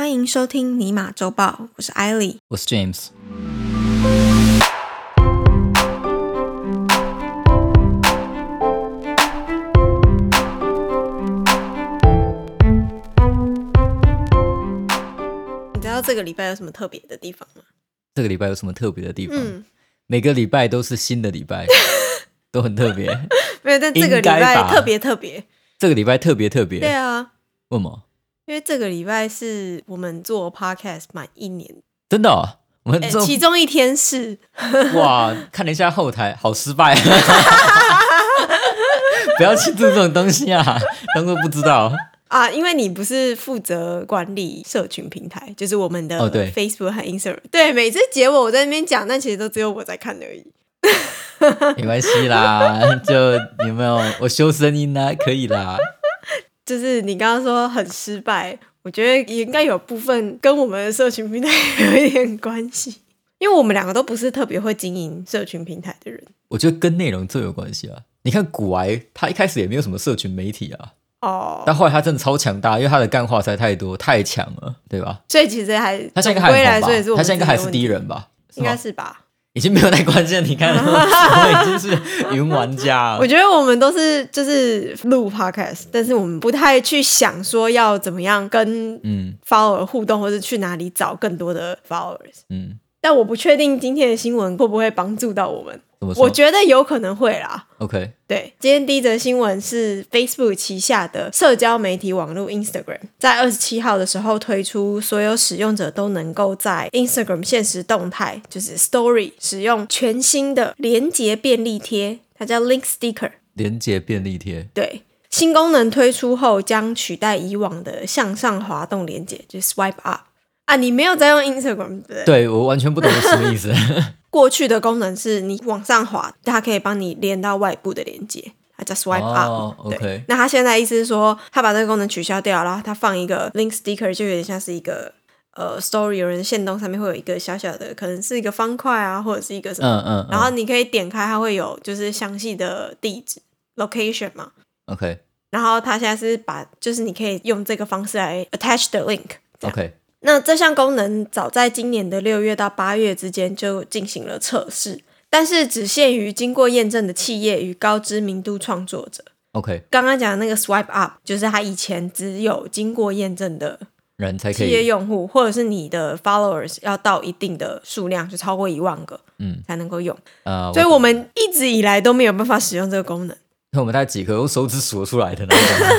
欢迎收听尼玛周报，我是艾莉。我是 James。你知道这个礼拜有什么特别的地方吗？这个礼拜有什么特别的地方？嗯，每个礼拜都是新的礼拜，都很特别。没有，但这个礼拜特别特别。这个礼拜特别特别，对啊，为什么？因为这个礼拜是我们做 podcast 满一年，真的哦、我们其中一天是 哇，看了一下后台，好失败。不要庆祝这种东西啊，当做不知道。啊，因为你不是负责管理社群平台，就是我们的 Facebook 和 Instagram。对，每次结尾我在那边讲，但其实都只有我在看而已。没关系啦，就有没有我修声音啦、可以啦。就是你刚刚说很失败，我觉得也应该有部分跟我们的社群平台有一点关系，因为我们两个都不是特别会经营社群平台的人。我觉得跟内容最有关系啊。你看古癌，他一开始也没有什么社群媒体啊，哦，但后来他真的超强大，因为他的干话实在太多，太强了，对吧？所以其实还他现在还很红吧？说也是他现在应该还是第一，人吧？应该是吧？已经没有太关键，你看，我已经是云玩家了我。觉得我们都是就是录 podcast，但是我们不太去想说要怎么样跟嗯 follower 互动，或者去哪里找更多的 followers。嗯，但我不确定今天的新闻会不会帮助到我们？我觉得有可能会啦。OK，对，今天第一则新闻是 Facebook 旗下的社交媒体网络 Instagram 在二十七号的时候推出，所有使用者都能够在 Instagram 现实动态，就是 Story 使用全新的连接便利贴，它叫 Link Sticker。连接便利贴，对，新功能推出后将取代以往的向上滑动连接，就是 Swipe Up。啊，你没有在用 Instagram 对我完全不懂是什么意思。过去的功能是你往上滑，它可以帮你连到外部的连接，它叫 Swipe Up。哦对那他现在意思是说，他把这个功能取消掉，然后他放一个 Link Sticker，就有点像是一个呃 Story，有人线动上面会有一个小小的，可能是一个方块啊，或者是一个什么，嗯嗯，然后你可以点开，它会有就是详细的地址 location 嘛。OK 然后他现在是把，就是你可以用这个方式来 attach the link。OK，那这项功能早在今年的六月到八月之间就进行了测试，但是只限于经过验证的企业与高知名度创作者。OK，刚刚讲的那个 Swipe Up，就是他以前只有经过验证的人才可以，业用户，或者是你的 followers 要到一定的数量，就超过一万个，嗯，才能够用。呃，所以我们一直以来都没有办法使用这个功能。那我们大概几个用手指数得出来的那种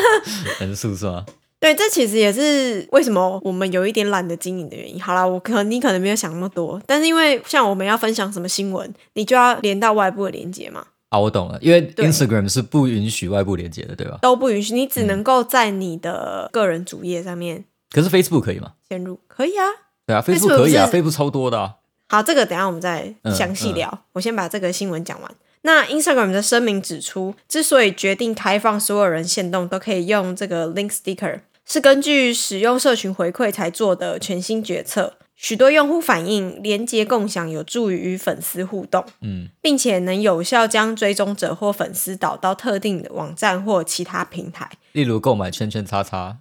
人数是吗？对，这其实也是为什么我们有一点懒得经营的原因。好啦，我可能你可能没有想那么多，但是因为像我们要分享什么新闻，你就要连到外部的连接嘛，啊，我懂了，因为 Instagram 是不允许外部连接的，对吧？都不允许，你嗯只能够在你的个人主页上面可是 Facebook 可以吗？嵌入，可以啊。对啊 Facebook，Facebook 可以啊，Facebook 超多的啊。好，这个等一下我们再嗯详细聊。我先把这个新闻讲完。那 Instagram 的声明指出，之所以决定开放所有人限动都可以用这个 Link Sticker，是根据使用社群回馈才做的全新决策。许多用户反映，连接共享有助于与粉丝互动，嗯，并且能有效将追踪者或粉丝导到特定的网站或其他平台，例如购买圈圈叉叉，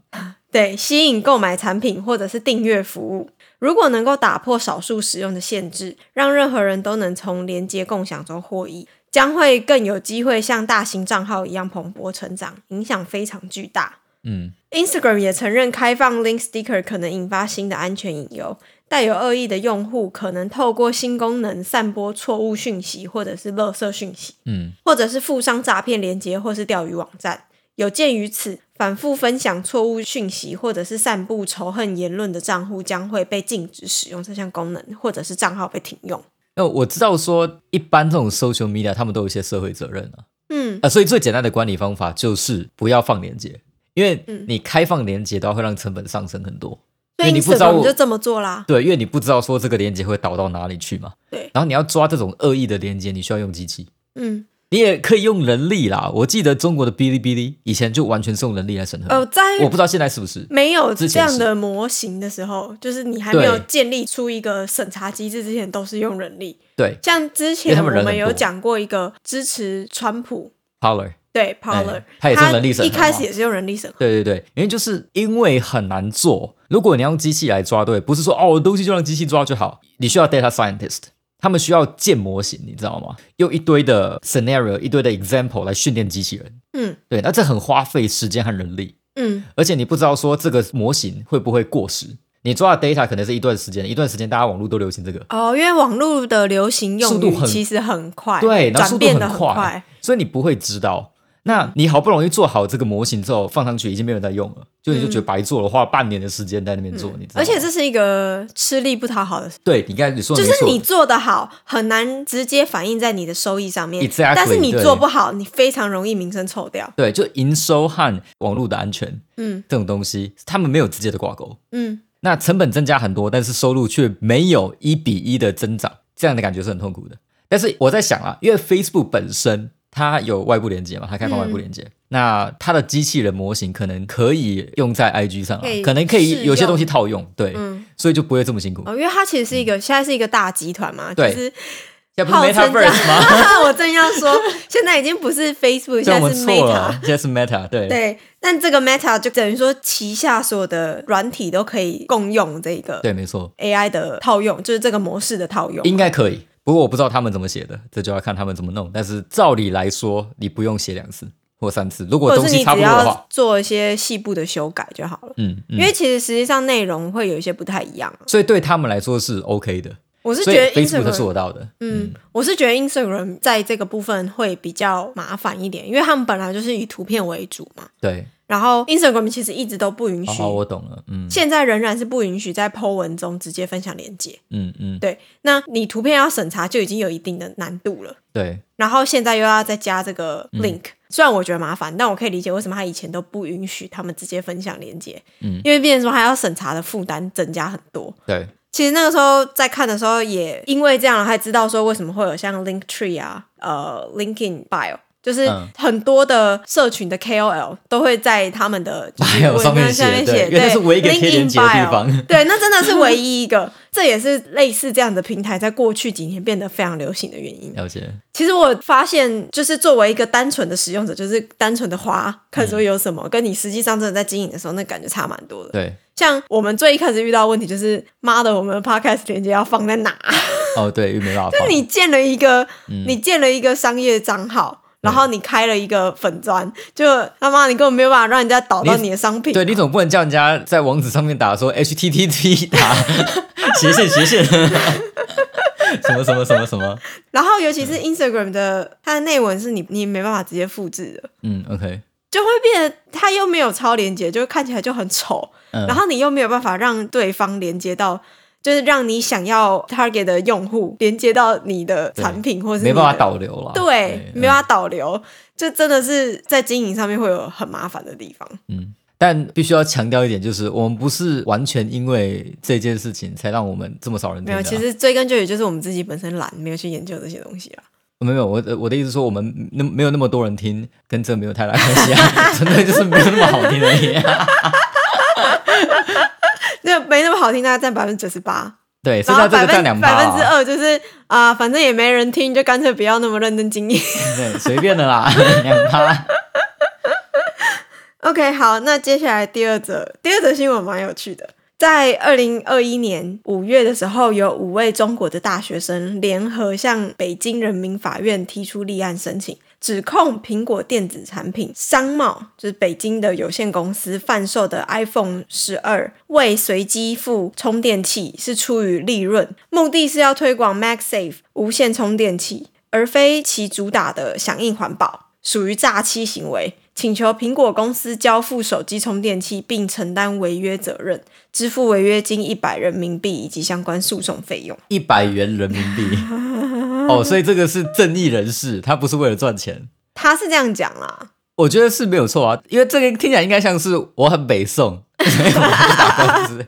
对，吸引购买产品或者是订阅服务。如果能够打破少数使用的限制，让任何人都能从连接共享中获益，将会更有机会像大型账号一样蓬勃成长，影响非常巨大。嗯，Instagram 也承认开放 Link Sticker 可能引发新的安全隐忧，带有恶意的用户可能透过新功能散播错误讯息或者是垃圾讯息，嗯，或者是附上诈骗链接或是钓鱼网站。有鉴于此，反复分享错误讯息或者是散布仇恨言论的账户将会被禁止使用这项功能，或者是账号被停用。那我知道说，一般这种 social media 他们都有一些社会责任啊，嗯，啊，所以最简单的管理方法就是不要放链接，因为嗯你开放连接的话会让成本上升很多。所以你不知道我就这么做啦。对，因为你不知道说这个连接会导到哪里去嘛。对，然后你要抓这种恶意的连接，你需要用机器，嗯，你也可以用人力啦。我记得中国的哔哩哔哩以前就完全是用人力来审核，呃，在我不知道现在是不是。没有这样的模型的时候，就是你还没有建立出一个审查机制之前，都是用人力。对像之前我们有讲过一个支持川普，，Power，对 Parler，、哎它也是用人力审核一开始也是用人力审核。对对对，因为就是因为很难做。如果你要用机器来抓，对，不是说哦，东西就让机器抓就好，你需要 data scientist，他们需要建模型，你知道吗？用一堆的 scenario、一堆的 example 来训练机器人。嗯对，那这很花费时间和人力，嗯，而且你不知道说这个模型会不会过时。你抓的 data 可能是一段时间，一段时间大家网络都流行这个，哦，因为网络的流行用速度其实很快，对，然后速度很，快。所以你不会知道。那你好不容易做好这个模型之后放上去，已经没有人在用了，就你就觉得白做了，花了半年的时间在那边做，你而且这是一个吃力不讨好的事，对你刚才你说的，就是你做的好，很难直接反映在你的收益上面。Exactly，但是你做不好，你非常容易名声臭掉。对，就营收和网络的安全嗯这种东西，他们没有直接的挂钩。嗯，那成本增加很多，但是收入却没有一比一的增长，这样的感觉是很痛苦的。但是我在想啊，因为 Facebook 本身它有外部连接嘛，它开放外部连接，那它的机器人模型可能可以用在 IG 上、啊可，可能可以有些东西套用，对，嗯所以就不会这么辛苦。哦，因为它其实是一个、现在是一个大集团嘛，就对是现在不是号称这样 Metaverse 吗？我正要说，现在已经不是 Facebook，现在是 Meta。，现在是 Meta，对，对，但这个 Meta 就等于说旗下所有的软体都可以共用这个对，没错，AI 的套用，就是这个模式的套用。应该可以。不过我不知道他们怎么写的，这就要看他们怎么弄。但是照理来说，你不用写两次或三次，如果东西差不多的话，做一些细部的修改就好了。嗯，嗯因为其实实际上内容会有一些不太一样啊。所以对他们来说是 OK 的。我是觉得 Instagram，做到的，嗯，我是觉得 Instagram 在这个部分会比较麻烦一点，因为他们本来就是以图片为主嘛。对，然后 Instagram 其实一直都不允许，哦，我懂了，嗯。现在仍然是不允许在 po 文中直接分享链接。嗯嗯，对，那你图片要审查就已经有一定的难度了，对，然后现在又要再加这个嗯。link，、虽然我觉得麻烦，但我可以理解为什么他以前都不允许他们直接分享链接，嗯。因为变成说还要审查的负担增加很多。对，其实那个时候在看的时候，也因为这样，还知道说为什么会有像 Linktree 啊、呃 LinkedIn Bio，就是嗯很多的社群的 KOL 都会在他们的就是文上面章下面写，对因为那是唯一一个贴链接的地方 对，那真的是唯一一个。这也是类似这样的平台，在过去几年变得非常流行的原因。了解，其实我发现，就是作为一个单纯的使用者，就是单纯的花，看说有什么，跟你实际上真的在经营的时候，那感觉差蛮多的。对，像我们最一开始遇到的问题就是，妈的，我们的 podcast 连接要放在哪？哦，对，没办法 就，你建了一个，嗯。你建了一个商业账号，然后你开了一个粉砖，就他妈你根本没有办法让人家导到你你的商品。对你总不能叫人家在网址上面打说 HTTP 打斜线斜线，什么什么什么什么，然后尤其是 Instagram 的它的内文是你你没办法直接复制的，嗯，OK，就会变得它又没有超连接，就看起来就很丑。嗯然后你又没有办法让对方连接到，就是让你想要 target 的用户连接到你的产品，或是没办法导流了，对，没嗯办法导流，就真的是在经营上面会有很麻烦的地方。嗯，但必须要强调一点，就是我们不是完全因为这件事情才让我们这么少人没有。其实追根究底就是我们自己本身懒，没有去研究这些东西啊。没有，我的我的意思说，我们 那没有那么多人听，跟这没有太大关系啊，纯粹就是没有那么好听而已、啊。那没那么好听，大概占百分之九十八，对，剩下这个占两百分之，二就是啊、反正也没人听，就干脆不要那么认真经营。对，随便的啦，两趴。OK，好，那接下来第二则，第二则新闻蛮有趣的。在二零二一年五月的时候，有五位中国的大学生联合向北京人民法院提出立案申请，指控苹果电子产品商贸，就是北京的有限公司贩售的 iPhone 十二未随机附充电器是出于利润，目的是要推广 MagSafe 无线充电器，而非其主打的响应环保。属于诈欺行为，请求苹果公司交付手机充电器，并承担违约责任，支付违约金一百人民币以及相关诉讼费用。一百元人民币。哦，所以这个是正义人士，他不是为了赚钱。他是这样讲啦，我觉得是没有错啊，因为这个听起来应该像是我很北宋，所以我不打官司，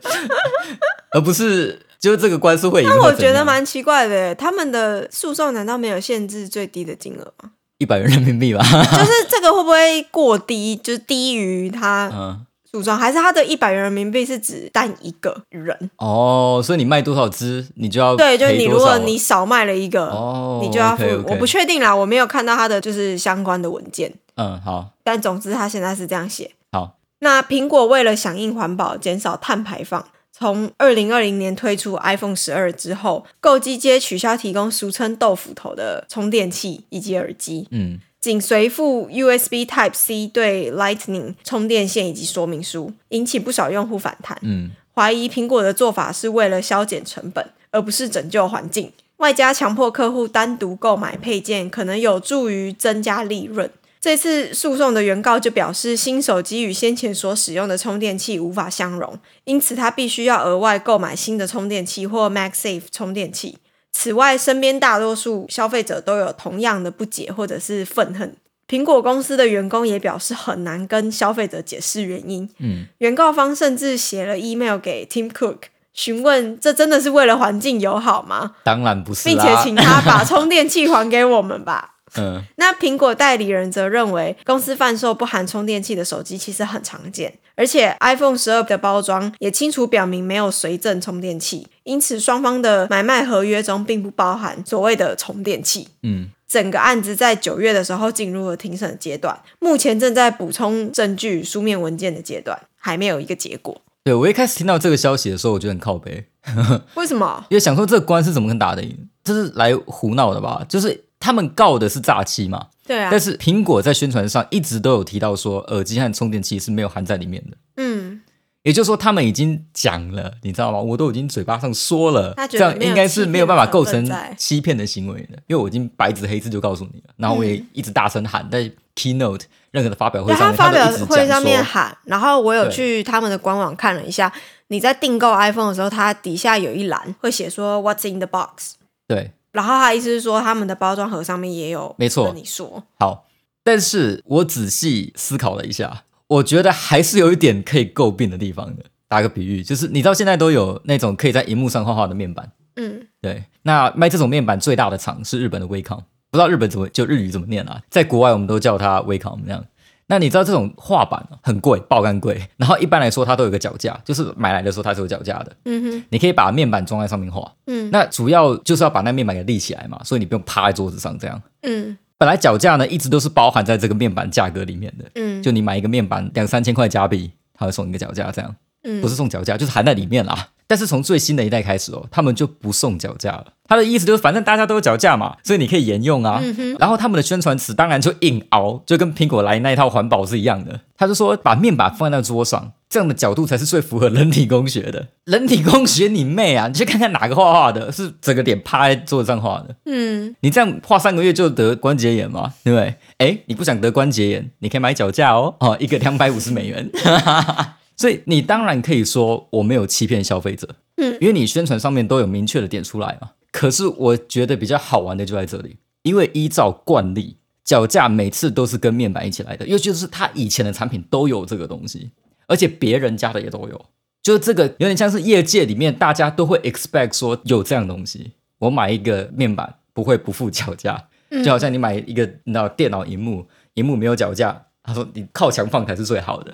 而不是就是这个官司会赢。但我觉得蛮奇怪的，他们的诉讼难道没有限制最低的金额吗？一百元人民币吧。就是这个会不会过低，就是低于他嗯，诉讼，还是他的一百元人民币是指单一个人？哦，所以你卖多少只，你就要对，就是你如果你少卖了一个，哦，你就要付。我不确定啦，我没有看到他的就是相关的文件。嗯，好，但总之他现在是这样写。好，那苹果为了响应环保、减少碳排放，从二零二零年推出 iPhone 十二之后，购机街取消提供俗称“豆腐头”的充电器以及耳机，嗯，仅随附 USB Type C 对 Lightning 充电线以及说明书，引起不少用户反弹，嗯，怀疑苹果的做法是为了削减成本，而不是拯救环境。外加强迫客户单独购买配件，可能有助于增加利润。这次诉讼的原告就表示，新手机与先前所使用的充电器无法相容，因此他必须要额外购买新的充电器或 MagSafe 充电器。此外，身边大多数消费者都有同样的不解或者是愤恨。苹果公司的员工也表示很难跟消费者解释原因。嗯，原告方甚至写了 email 给 Tim Cook，询问这真的是为了环境友好吗？当然不是并且啦。请他把充电器还给我们吧。嗯，那苹果代理人则认为，公司贩售不含充电器的手机其实很常见，而且 iPhone 十二的包装也清楚表明没有随赠充电器，因此双方的买卖合约中并不包含所谓的充电器。嗯，整个案子在九月的时候进入了庭审阶段，目前正在补充证据、书面文件的阶段，还没有一个结果。对我一开始听到这个消息的时候，我觉得很靠背，为什么？因为想说这个官司怎么可能打得赢？这是来胡闹的吧？就是他们告的是诈欺嘛，对啊。但，是苹果在宣传上一直都有提到说，耳机和充电器是没有含在里面的。嗯，也就是说，他们已经讲了，你知道吗？我都已经嘴巴上说了，这样应该是没有办法构成欺骗的行为的，因为我已经白纸黑字就告诉你了，然后我也一直大声喊，在 keynote 任何的发表会上面，他发表会上，面喊，然后我有去他们的官网看了一下，你在订购 iPhone 的时候，它底下有一栏会写说 What's in the box，对，然后他意思是说他们的包装盒上面也有没错你说，好，但是我仔细思考了一下，我觉得还是有一点可以诟病的地方的。打个比喻，就是你知道现在都有那种可以在荧幕上画画的面板，嗯，对，那卖这种面板最大的厂是日本的 Wacom，不知道日本怎么就日语怎么念啊？在国外我们都叫它 Wacom 那样。那你知道这种画板啊很贵，爆肝贵，然后一般来说它都有个脚架，就是买来的时候它是有脚架的，嗯哼，你可以把面板装在上面画。嗯那主要就是要把那面板给立起来嘛，所以你不用趴在桌子上这样。嗯本来脚架呢一直都是包含在这个面板价格里面的，嗯，就你买一个面板两三千块加币，他会送你一个脚架这样。嗯不是送脚架，就是含在里面啦。但是从最新的一代开始哦，他们就不送脚架了。他的意思就是，反正大家都有脚架嘛，所以你可以沿用啊。嗯然后他们的宣传词当然就硬熬，就跟苹果来那一套环保是一样的。他就说把面板放在桌上，这样的角度才是最符合人体工学的。人体工学你妹啊！你去看看哪个画画的是整个脸趴在桌子上画的。嗯你这样画三个月就得关节炎嘛，对不对？哎，你不想得关节炎，你可以买脚架哦，哦，一个两百五十美元。所以你当然可以说我没有欺骗消费者，嗯因为你宣传上面都有明确的点出来嘛。可是我觉得比较好玩的就在这里，因为依照惯例，脚架每次都是跟面板一起来的，尤其是他以前的产品都有这个东西，而且别人家的也都有。就是这个有点像是业界里面大家都会 expect 说有这样东西，我买一个面板不会不附脚架，就好像你买一个你知道电脑荧幕，荧幕没有脚架，他说你靠墙放才是最好的。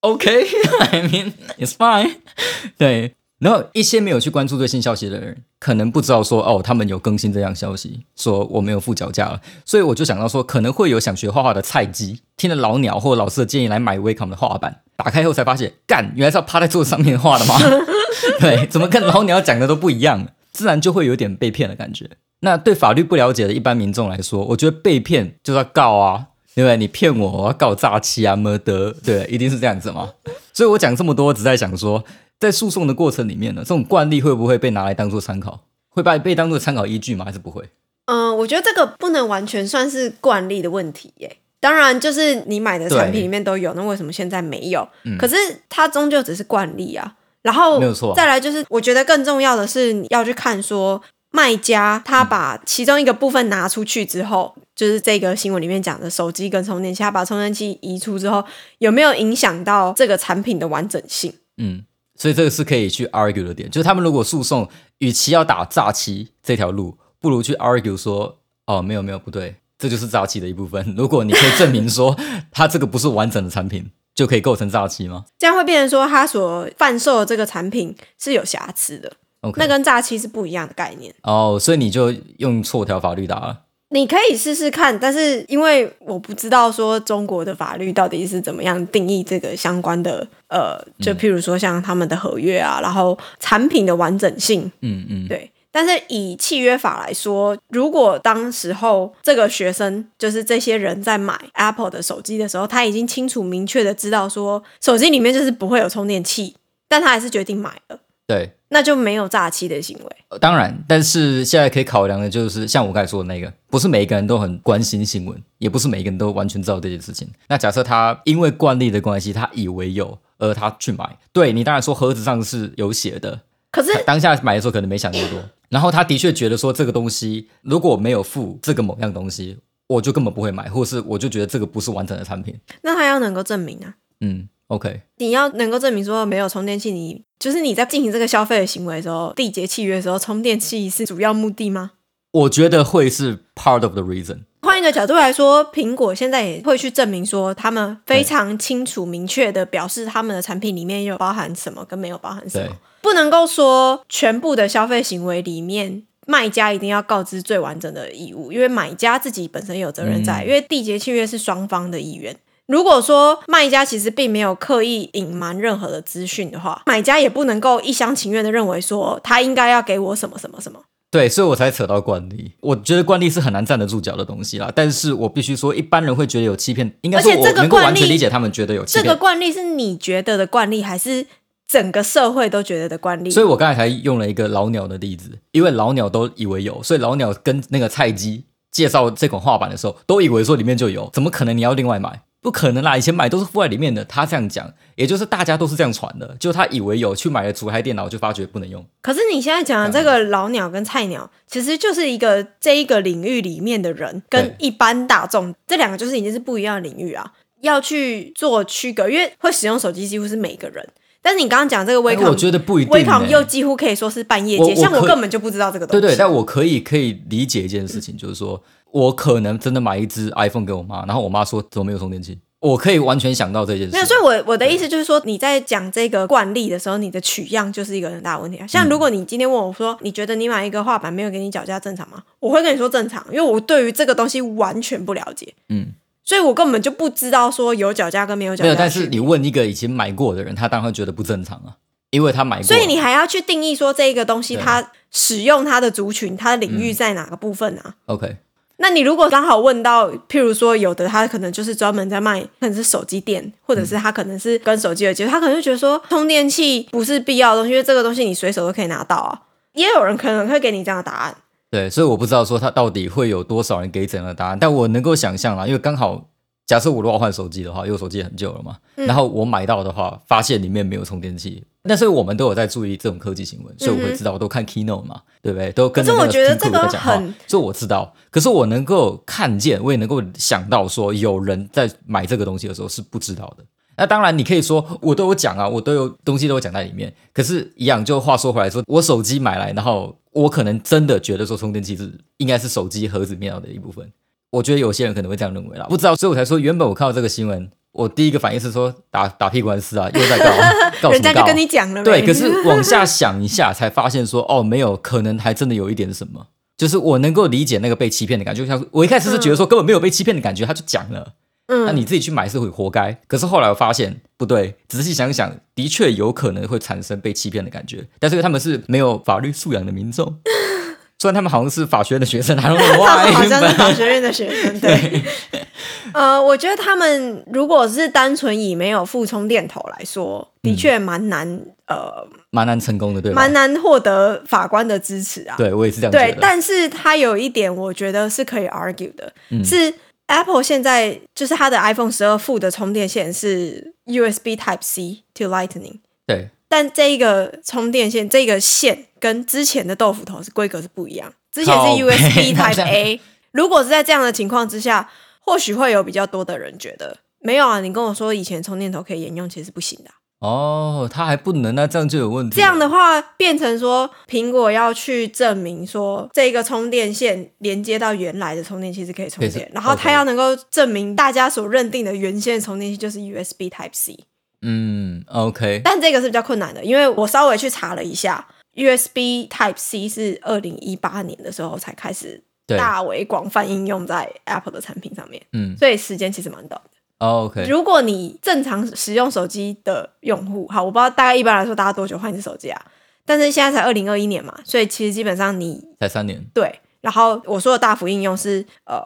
OK，I、mean it's fine。对，然后一些没有去关注最新消息的人，可能不知道说哦，他们有更新这样消息，说我没有付脚架了，所以我就想到说，可能会有想学画画的菜鸡，听了老鸟或老师的建议来买 Wacom 的画板，打开后才发现，干，原来是要趴在桌子上面画的吗？对，怎么跟老鸟讲的都不一样，自然就会有点被骗的感觉。那对法律不了解的一般民众来说，我觉得被骗就是要告啊，对不对？你骗我，我要告诈欺啊、么得，对，一定是这样子嘛。所以我讲这么多，只在想说，在诉讼的过程里面呢，这种惯例会不会被拿来当做参考？会被被当做参考依据吗？还是不会？嗯、我觉得这个不能完全算是惯例的问题耶。当然，就是你买的产品对里面都有，那为什么现在没有？嗯可是它终究只是惯例啊。然后没有错啊再来就是，我觉得更重要的是你要去看说，卖家他把其中一个部分拿出去之后，就是这个新闻里面讲的手机跟充电器，他把充电器移出之后，有没有影响到这个产品的完整性？嗯，所以这个是可以去 argue 的点，就是他们如果诉讼，与其要打诈欺这条路，不如去 argue 说，哦，没有没有不对，这就是诈欺的一部分。如果你可以证明说它这个不是完整的产品，就可以构成诈欺吗这样会变成说，他所贩售的这个产品是有瑕疵的那跟诈欺是不一样的概念。哦，所以你就用错条法律打了。你可以试试看，但是因为我不知道说中国的法律到底是怎么样定义这个相关的，呃，就譬如说像他们的合约啊，然后产品的完整性，嗯嗯，对。但是以契约法来说，如果当时候这个学生就是这些人在买 Apple 的手机的时候，他已经清楚明确的知道说手机里面就是不会有充电器，但他还是决定买了，对，那就没有诈欺的行为。呃当然，但是现在可以考量的就是像我刚才说的那个，不是每一个人都很关心新闻，也不是每一个人都完全知道这件事情。那假设他因为惯例的关系，他以为有，而他去买，对你当然说盒子上是有写的，可是当下买的时候可能没想那么多，然后他的确觉得说这个东西如果没有附这个某样东西，我就根本不会买，或是我就觉得这个不是完整的产品。那他要能够证明啊，嗯，OK，你要能够证明说没有充电器，你就是你在进行这个消费的行为的时候，缔结契约的时候，充电器是主要目的吗？我觉得会是 part of the reason。换一个角度来说，苹果现在也会去证明说，他们非常清楚、明确的表示他们的产品里面有包含什么跟没有包含什么，不能够说全部的消费行为里面。卖家一定要告知最完整的义务，因为买家自己本身有责任在，嗯因为缔结契约是双方的意愿。如果说卖家其实并没有刻意隐瞒任何的资讯的话，买家也不能够一厢情愿的认为说他应该要给我什么什么什么。对，所以我才扯到惯例。我觉得惯例是很难站得住脚的东西啦。但是我必须说，一般人会觉得有欺骗，应该说而且这个我能够完全惯例理解他们觉得有欺骗这个。惯例是你觉得的惯例，还是整个社会都觉得的惯例？所以我刚才才用了一个老鸟的例子，因为老鸟都以为有，所以老鸟跟那个菜鸡介绍这款画板的时候，都以为说里面就有，怎么可能你要另外买？不可能啦，以前买都是附在里面的。他这样讲，也就是大家都是这样传的，就他以为有，去买了主台电脑就发觉不能用。可是你现在讲的这个老鸟跟菜鸟，其实就是一个这一个领域里面的人跟一般大众这两个就是已经是不一样的领域啊，要去做区隔，因为会使用手机几乎是每个人。但是你刚刚讲这个微哎康，我觉得不一定、微康欸。又几乎可以说是半业界，像我根本就不知道这个东西。对对，但我可以可以理解一件事情，就是说我可能真的买一只 iPhone 给我妈，然后我妈说怎么没有充电器，我可以完全想到这件事。没有，所以我我的意思就是说，你在讲这个惯例的时候，你的取样就是一个很大的问题啊。像如果你今天问我说，你觉得你买一个画板没有给你脚架正常吗？我会跟你说正常，因为我对于这个东西完全不了解，嗯，所以我根本就不知道说有脚架跟没有脚没有，架的区别。但是你问一个已经买过的人，他当然会觉得不正常啊，因为他买过。所以你还要去定义说这一个东西它使用它的族群、它的领域在哪个部分啊？OK，那你如果刚好问到，譬如说有的他可能就是专门在卖，可能是手机店，或者是他可能是跟手机有接触，他可能就觉得说充电器不是必要的东西，因为这个东西你随手都可以拿到啊。也有人可能会给你这样的答案，对，所以我不知道说他到底会有多少人给怎样的答案，但我能够想象啦，因为刚好假设我如果要换手机的话，因为手机很旧了嘛，嗯然后我买到的话，发现里面没有充电器。但是我们都有在注意这种科技新闻，所以我会知道，我都看 Keynote 嘛，对不对？都跟着那个可是我觉得 Tim 这个在讲话很，所以我知道。可是我能够看见，我也能够想到说，有人在买这个东西的时候是不知道的。那当然，你可以说我都有讲啊，我都有东西都有讲在里面。可是，一样就话说回来说，我手机买来，然后我可能真的觉得说充电器是应该是手机盒子面料的一部分。我觉得有些人可能会这样认为啦，不知道，所以我才说，原本我看到这个新闻，我第一个反应是说打打屁官司啊，又在告，告什么告？人家就跟你讲了呗，对，可是往下想一下，才发现说，哦，没有，可能还真的有一点什么。就是我能够理解那个被欺骗的感觉，就像我一开始是觉得说根本没有被欺骗的感觉，他就讲了，嗯那你自己去买是会活该。可是后来我发现不对，仔细想想，的确有可能会产生被欺骗的感觉。但是他们是没有法律素养的民众，虽然他们好像是法学院的学生，还有他们好像是法学院的学生，对。呃，我觉得他们如果是单纯以没有附充电头来说，的确蛮难，呃，蛮难成功的，对吧？蛮难获得法官的支持啊。对我也是这样觉对，但是它有一点，我觉得是可以 argue 的，嗯是 Apple 现在就是它的 iPhone 十二附的充电线是 USB Type C to Lightning，对但这一个充电线这个线跟之前的豆腐头是规格是不一样，之前是 USB Type A。如果是在这样的情况之下，或许会有比较多的人觉得没有啊，你跟我说以前充电头可以沿用，其实不行的啊、哦，它还不能，那这样就有问题。这样的话，变成说苹果要去证明说这个充电线连接到原来的充电器是可以充电然后它要能够证明大家所认定的原线充电器就是 USB Type C，嗯，OK，但这个是比较困难的，因为我稍微去查了一下，USB Type C 是二零一八年的时候才开始对，大为广泛应用在 Apple 的产品上面，嗯、所以时间其实蛮短的。哦、，OK，如果你正常使用手机的用户，好，我不知道大概一般来说大家多久换一次手机啊？但是现在才二零二一年嘛，所以其实基本上你才三年，对，然后我说的大幅应用是呃，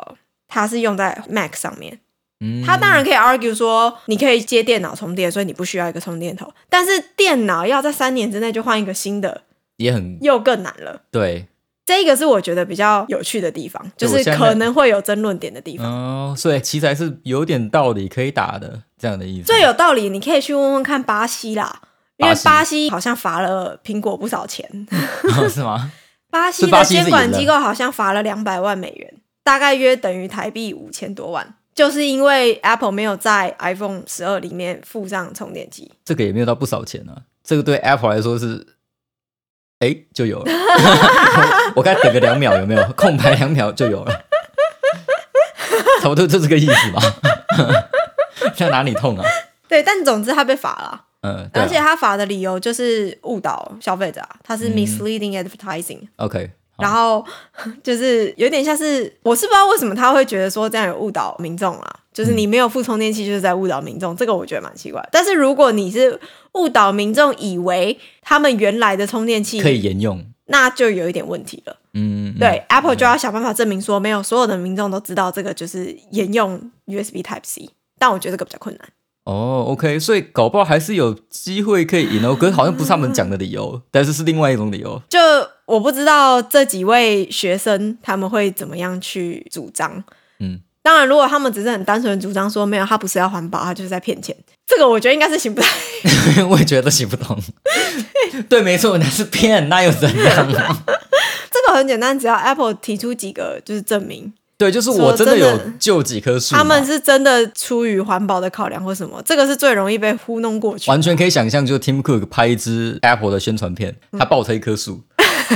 它是用在 Mac 上面。嗯，它当然可以 argue 说，你可以接电脑充电，所以你不需要一个充电头。但是电脑要在三年之内就换一个新的，也很又更难了。对，这个是我觉得比较有趣的地方，就是可能会有争论点的地方。哦，所以其实还是有点道理可以打的这样的意思。最有道理，你可以去问问看巴西啦，因为巴西好像罚了苹果不少钱。哦是吗？巴西的监管机构好像罚了两百万美元，大概约等于台币五千多万，就是因为 Apple 没有在 iPhone 十二里面附上充电器。这个也没有到不少钱啊，这个对 Apple 来说是，哎就有了。我我该等个两秒有没有？空白两秒就有了，差不多就这个意思吧。在哪里痛啊？对，但总之他被罚了，嗯，而且他罚的理由就是误导消费者啊，他是嗯 misleading advertising，、OK，然后 就是有点像是我是不知道为什么他会觉得说这样有误导民众啦，就是嗯你没有附充电器就是在误导民众，这个我觉得蛮奇怪。但是如果你是误导民众以为他们原来的充电器可以沿用。那就有一点问题了。嗯，嗯对、a p p l e 就要想办法证明说，没有所有的民众都知道这个就是沿用 USB Type C，但我觉得这个比较困难。哦，OK，所以搞不好还是有机会可以赢哦。可是好像不是他们讲的理由，但是是另外一种理由。就我不知道这几位学生他们会怎么样去主张。嗯，当然，如果他们只是很单纯的主张说没有，他不是要环保，他就是在骗钱，这个我觉得应该是行不太。我也觉得行不通。对，没错，那是骗，那又怎样？这个很简单，只要 Apple 提出几个就是证明，对，就是我真的有救几棵树，他们是真的出于环保的考量或什么，这个是最容易被糊弄过去。完全可以想象，就 Tim Cook 拍一支 Apple 的宣传片，他抱着一棵树，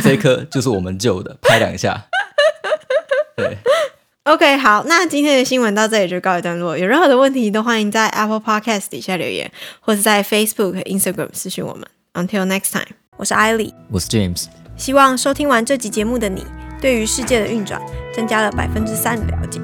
这一棵就是我们救的，拍两下。对，OK，好，那今天的新闻到这里就告一段落。有任何的问题都欢迎在 Apple Podcast 底下留言，或是在 Facebook、Instagram 私讯我们。Until next time，我是艾莉。我是 James，希望收听完这集节目的你，对于世界的运转增加了百分之三的了解。